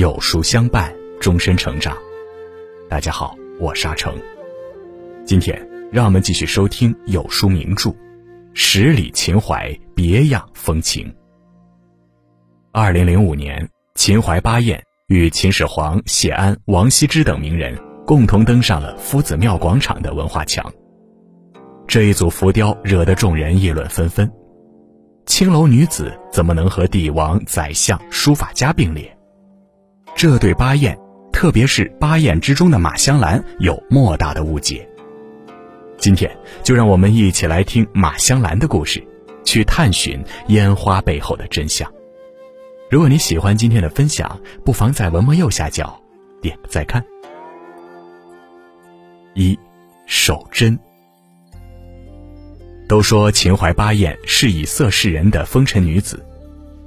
有书相伴，终身成长。大家好，我是阿成。今天让我们继续收听有书名著《十里秦淮别样风情》。二零零五年，秦淮八艳与秦始皇、谢安、王羲之等名人共同登上了夫子庙广场的文化墙。这一组浮雕惹得众人议论纷纷。青楼女子怎么能和帝王、宰相、书法家并列？这对八艳，特别是八艳之中的马香兰，有莫大的误解。今天就让我们一起来听马香兰的故事，去探寻烟花背后的真相。如果你喜欢今天的分享，不妨在文末右下角点个再看。一，守贞。都说秦淮八艳是以色示人的风尘女子，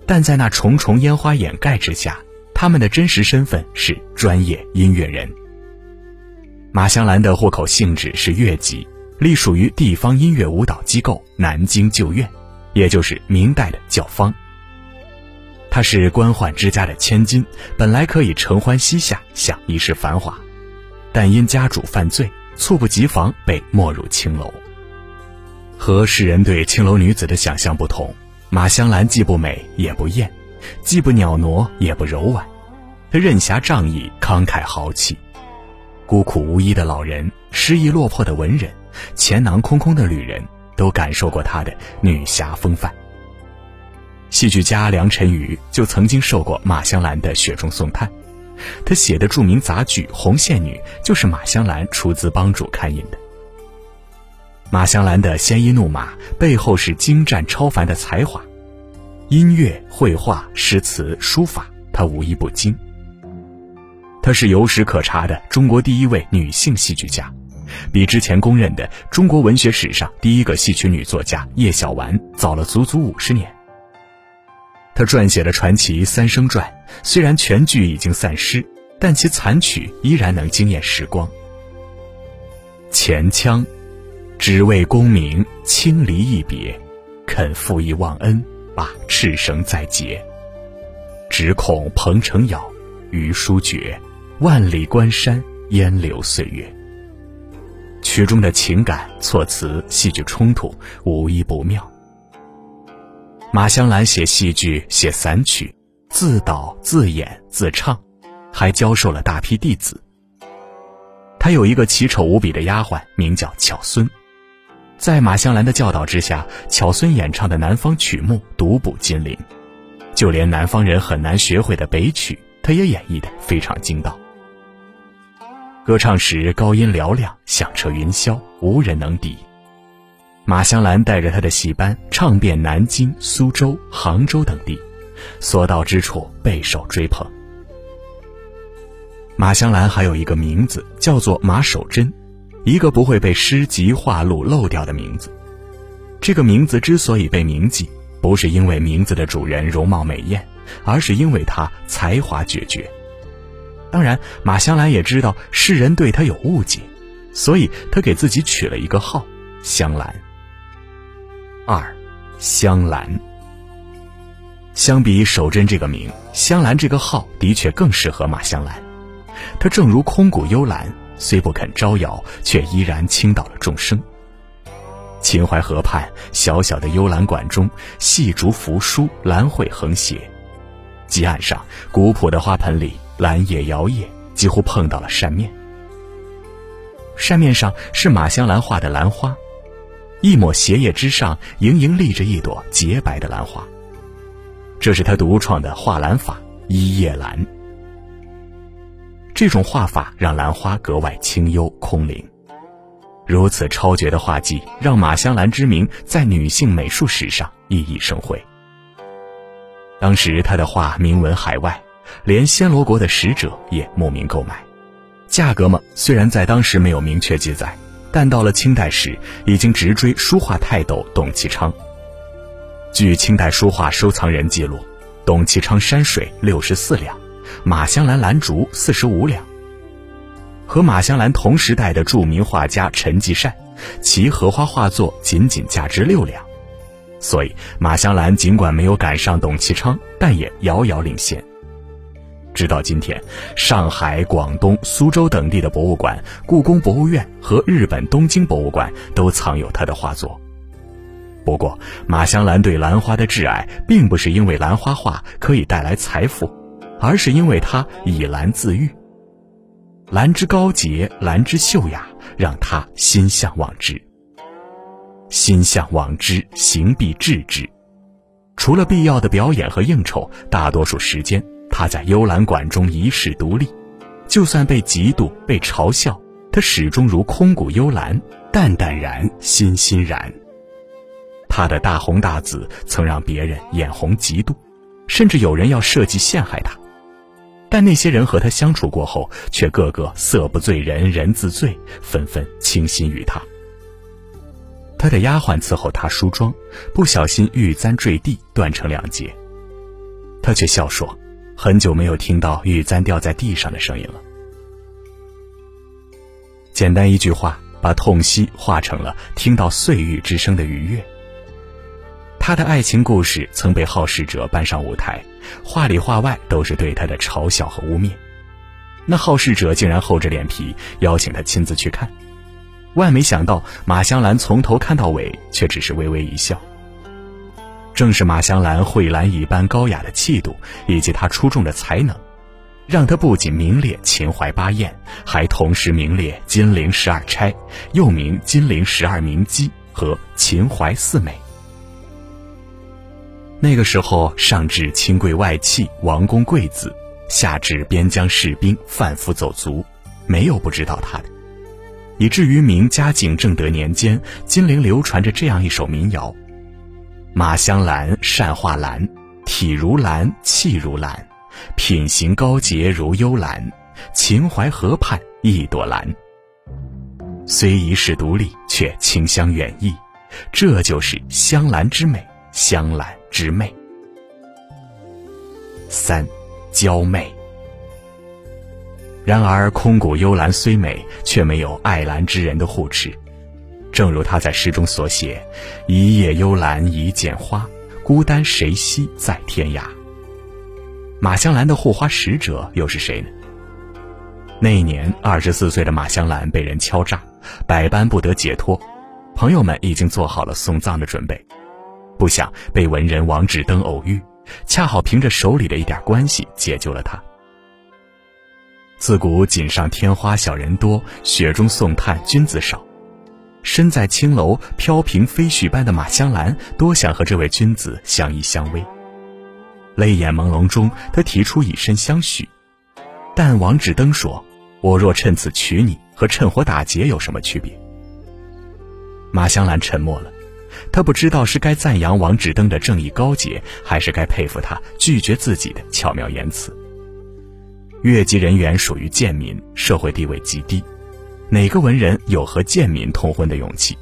但在那重重烟花掩盖之下，他们的真实身份是专业音乐人。马香兰的户口性质是越籍，隶属于地方音乐舞蹈机构南京旧院，也就是明代的教坊。她是官宦之家的千金，本来可以承欢膝下，享一世繁华，但因家主犯罪，猝不及防被没入青楼。和世人对青楼女子的想象不同，马香兰既不美也不艳，既不袅娜也不柔婉，她任侠仗义，慷慨豪气。孤苦无依的老人，失意落魄的文人，钱囊空空的旅人，都感受过她的女侠风范。戏剧家梁辰宇就曾经受过马香兰的雪中送炭，他写的著名杂剧《红线女》就是马香兰出资帮助刊印的。马香兰的鲜衣怒马背后是精湛超凡的才华，音乐、绘画、诗词、书法，她无一不精。她是有史可查的中国第一位女性戏剧家，比之前公认的中国文学史上第一个戏曲女作家叶小纨早了足足五十年。她撰写的传奇《三生传》，虽然全剧已经散失，但其残曲依然能惊艳时光。前腔。只为功名轻离一别，肯负义忘恩，把赤绳再结。只恐鹏程杳，余书绝，万里关山烟柳岁月。曲中的情感、措辞、戏剧冲突，无一不妙。马香兰写戏剧、写散曲，自导自演自唱，还教授了大批弟子。她有一个奇丑无比的丫鬟，名叫巧孙。在马香兰的教导之下，巧孙演唱的南方曲目独步金陵，就连南方人很难学会的北曲，她也演绎的非常精到。歌唱时高音嘹亮，响彻云霄，无人能敌。马香兰带着她的戏班唱遍南京、苏州、杭州等地，所到之处备受追捧。马香兰还有一个名字，叫做马守贞。一个不会被诗集画录漏掉的名字。这个名字之所以被铭记，不是因为名字的主人容貌美艳，而是因为他才华绝绝。当然，马香兰也知道世人对她有误解，所以她给自己取了一个号——香兰。二，香兰。相比守贞这个名，香兰这个号的确更适合马香兰。她正如空谷幽兰。虽不肯招摇，却依然倾倒了众生。秦淮河畔小小的幽兰馆中，细竹扶疏，兰蕙横斜。基岸上古朴的花盆里，兰叶摇曳，几乎碰到了扇面。扇面上是马香兰画的兰花，一抹斜叶之上，盈盈立着一朵洁白的兰花。这是他独创的画兰法——一叶兰。这种画法让兰花格外清幽空灵，如此超绝的画技让马香兰之名在女性美术史上熠熠生辉。当时她的画名闻海外，连暹罗国的使者也慕名购买。价格嘛，虽然在当时没有明确记载，但到了清代时已经直追书画泰斗董其昌。据清代书画收藏人记录，董其昌山水六十四两。马香兰兰竹四十五两，和马香兰同时代的著名画家陈继善，其荷花画作仅仅价值六两，所以马香兰尽管没有赶上董其昌，但也遥遥领先。直到今天，上海、广东、苏州等地的博物馆、故宫博物院和日本东京博物馆都藏有他的画作。不过，马香兰对兰花的挚爱，并不是因为兰花画可以带来财富，而是因为他以兰自喻。兰之高洁，兰之秀雅，让他心向往之。心向往之，行必至之。除了必要的表演和应酬，大多数时间他在幽兰馆中一世独立。就算被嫉妒、被嘲笑，他始终如空谷幽兰，淡淡然，欣欣然。他的大红大紫曾让别人眼红嫉妒，甚至有人要设计陷害他。但那些人和他相处过后，却个个色不醉人人自醉，纷纷倾心于他。他的丫鬟伺候他梳妆，不小心玉簪坠地，断成两截。他却笑说：“很久没有听到玉簪掉在地上的声音了。”简单一句话，把痛惜化成了听到碎玉之声的愉悦。他的爱情故事曾被好事者搬上舞台，话里话外都是对他的嘲笑和污蔑。那好事者竟然厚着脸皮邀请他亲自去看，万没想到马香兰从头看到尾，却只是微微一笑。正是马香兰蕙兰一般高雅的气度，以及她出众的才能，让她不仅名列秦淮八艳，还同时名列金陵十二钗，又名金陵十二名妓和秦淮四美。那个时候，上至亲贵外戚、王公贵子，下至边疆士兵、贩夫走卒，没有不知道他的。以至于明嘉靖正德年间，金陵流传着这样一首民谣：“马香兰善画兰，体如兰，气如兰，品行高洁如幽兰，秦淮河畔一朵兰。虽一世独立，却清香远溢，这就是香兰之美，香兰。”之媚。三，娇媚。然而，空谷幽兰虽美，却没有爱兰之人的护持。正如他在诗中所写：“一叶幽兰一剪花，孤单谁惜在天涯。”马香兰的护花使者又是谁呢？那一年，二十四岁的马香兰被人敲诈，百般不得解脱，朋友们已经做好了送葬的准备。不想被文人王志登偶遇，恰好凭着手里的一点关系解救了他。自古锦上添花小人多，雪中送炭君子少。身在青楼飘萍飞絮般的马香兰，多想和这位君子相依相偎。泪眼朦胧中，他提出以身相许，但王志登说：“我若趁此娶你，和趁火打劫有什么区别？”马香兰沉默了。她不知道是该赞扬王志登的正义高洁，还是该佩服他拒绝自己的巧妙言辞。越级人员属于贱民，社会地位极低，哪个文人有和贱民通婚的勇气？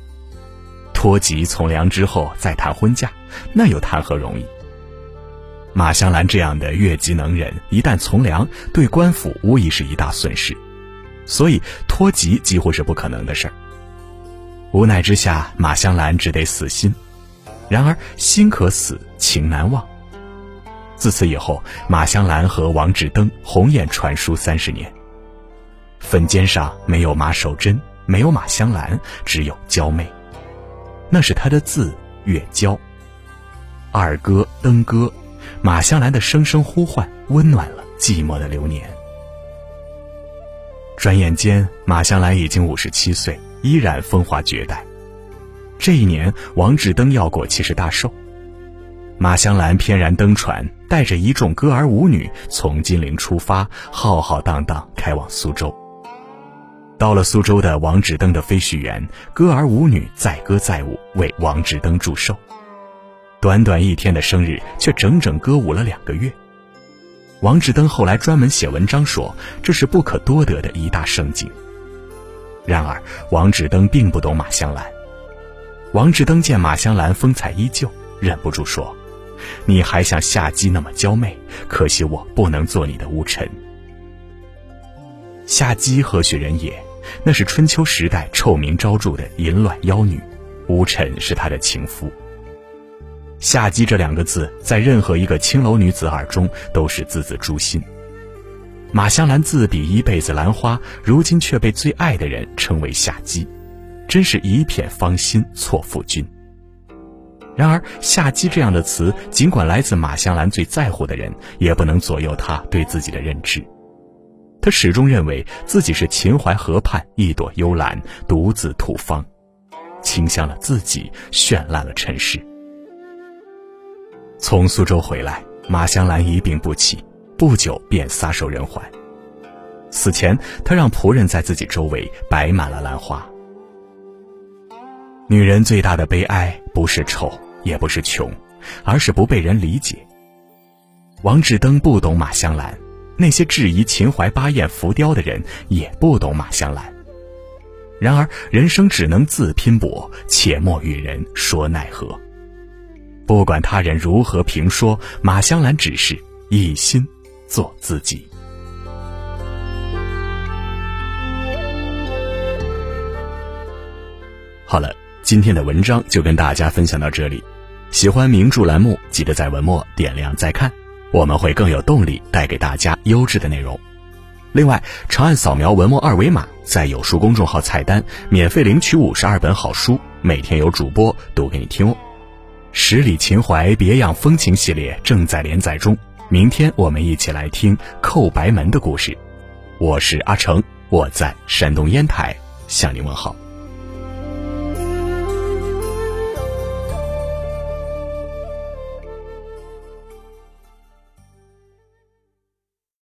脱籍从良之后再谈婚嫁，那又谈何容易？马香兰这样的越级能人，一旦从良，对官府无疑是一大损失，所以脱籍几乎是不可能的事儿。无奈之下，马香兰只得死心。然而心可死，情难忘。自此以后，马香兰和王志登鸿雁传书三十年。坟尖上没有马守贞，没有马香兰，只有娇媚。那是他的字，月娇。二哥登歌，马香兰的声声呼唤，温暖了寂寞的流年。转眼间，马香兰已经五十七岁。依然风华绝代。这一年，王志登要过七十大寿，马香兰翩然登船，带着一众歌儿舞女从金陵出发，浩浩荡荡开往苏州。到了苏州的王志登的飞絮园，歌儿舞女载歌载舞，为王志登祝寿。短短一天的生日，却整整歌舞了两个月。王志登后来专门写文章说，这是不可多得的一大盛景。然而，王志登并不懂马香兰。王志登见马香兰风采依旧，忍不住说：“你还像夏姬那么娇媚，可惜我不能做你的巫臣。”夏姬何许人也？那是春秋时代臭名昭著的淫乱妖女，巫臣是她的情夫。夏姬这两个字，在任何一个青楼女子耳中都是字字诛心。马香兰自比一辈子兰花，如今却被最爱的人称为夏姬，真是一片芳心错付君。然而，夏姬这样的词，尽管来自马香兰最在乎的人，也不能左右她对自己的认知。她始终认为自己是秦淮河畔一朵幽兰，独自吐芳，清香了自己，绚烂了尘世。从苏州回来，马香兰一病不起。不久便撒手人寰。死前，他让仆人在自己周围摆满了兰花。女人最大的悲哀，不是丑，也不是穷，而是不被人理解。王志登不懂马香兰，那些质疑秦淮八艳浮雕的人也不懂马香兰。然而，人生只能自拼搏，且莫与人说奈何。不管他人如何评说，马香兰只是一心。做自己。好了，今天的文章就跟大家分享到这里。喜欢名著栏目，记得在文末点亮再看，我们会更有动力带给大家优质的内容。另外，长按扫描文末二维码，在有书公众号菜单免费领取五十二本好书，每天有主播读给你听哦。十里秦淮别样风情系列正在连载中。明天我们一起来听寇白门的故事。我是阿成，我在山东烟台向您问好。